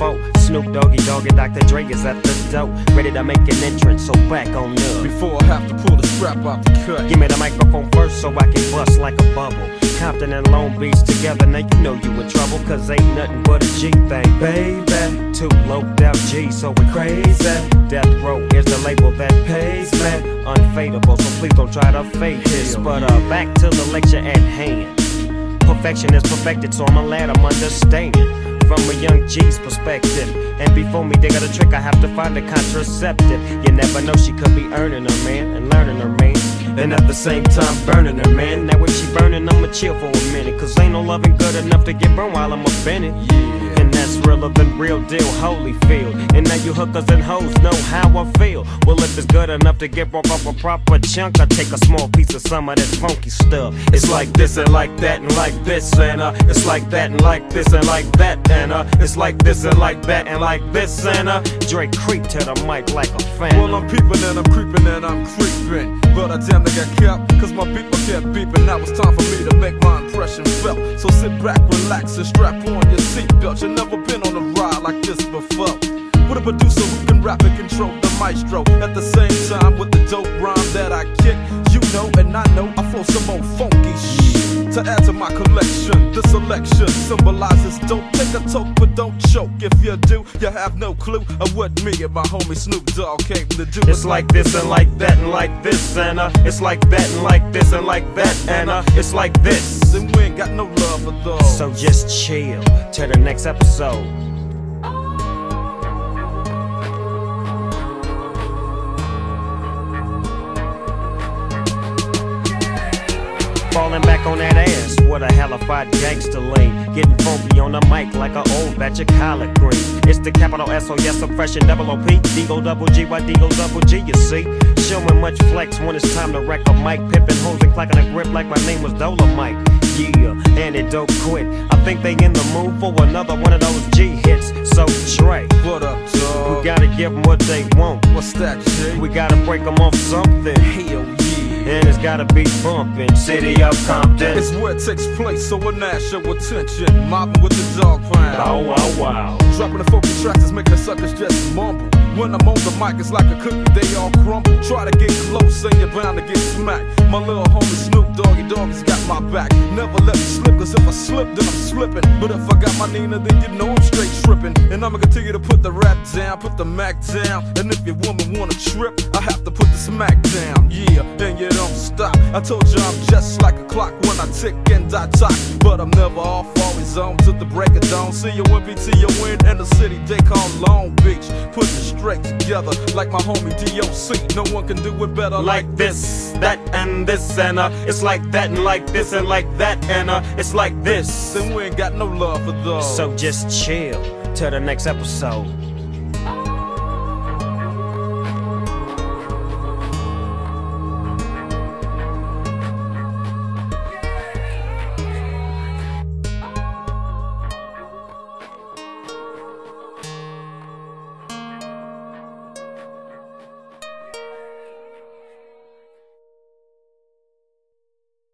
foe. Snoop Doggy Dogg and Dr. Dre is at the door, ready to make an entrance. So back on up. Before I have to pull the strap out the cut. Give me the microphone first so I can bust like a bubble. Compton and Long Beach together, now you know you in trouble, cause ain't nothing but a G thing, baby. Two low out G, so we crazy. Death Row is the label that pays me. Unfadable, so please don't try to fake this. But uh, back to the lecture at hand. Perfection is perfected, so I'm a lad, I'm understanding from a young G's perspective. And before me they got a trick, I have to find a contraceptive. You never know, she could be earning her man and learning her man. And at the same time, burning her man. I'ma chill for a minute. Cause ain't no loving good enough to get burned while I'm offended. Yeah. And that's realer than real deal, Holyfield. And now you hookers and hoes know how I feel. Well, if it's good enough to get broke off a proper chunk, I take a small piece of some of that funky stuff. It's like this and like that and like this and uh, it's like that and like this and like that and uh, it's like this and like that and like this and uh, Dre creep to the mic like a fan. Well, I'm peeping and I'm creeping and I'm creeping. But I damn near got kept, cause my beeper kept beeping. Now it's time for me to make my impression felt. So sit back, relax, and strap on your seatbelt. You've never been on a ride like this before. With a producer who can rap and control the maestro. At the same time, with the dope rhyme that I kick, you know and I know I flow some old funky shit. To add to my collection, the selection symbolizes don't Take a toke, but don't choke. If you do, you have no clue of what me and my homie Snoop Dogg came to do. It's like this and like that and like this and uh, it's like that and like this and like that and uh, it's like this. and we ain't got no love for those. So just chill till the next episode. Falling back on that ass, what a hellified gangster lean. Getting funky on the mic like an old batch of collard green. It's the capital S O yes, I'm fresh and double O P. Deagle double G, Y Deagle double G, you see. Showing much flex when it's time to wreck a mic. Pimping hoes and clacking a grip like my name was Dolomite. Yeah, and it don't quit. I think they in the mood for another one of those G hits. So Dre, What up, we gotta give them what they want. What's that, Jay? We gotta break them off something. Hell yeah. And it's gotta be bumping. City of Compton. It's where it takes place, so not show attention. Mobbing with the dog pound. Bow wow wow. Dropping the funky tracks is making the suckers just mumble. When I'm on the mic, it's like a cookie, they all crumble. Try to get close, and you're bound to get smacked. My little homie Snoop Doggy Doggy's got my back. Never let me slip, cause if I slip, then I'm slipping. But if I got my Nina, then you know I'm straight tripping. And I'ma continue to put the rap down, put the Mac down. And if your woman wanna trip, I have to put the smack down. Yeah, and don't stop. I told you I'm just like a clock when I tick and I talk. But I'm never off, always on till the break of dawn. See you to your win in the city they call Long Beach. Put it straight together like my homie DOC. No one can do it better like, Like this, that, and this, and uh, it's like that, and like this, and like that, and uh, it's like this. And we ain't got no love for those. So just chill till the next episode.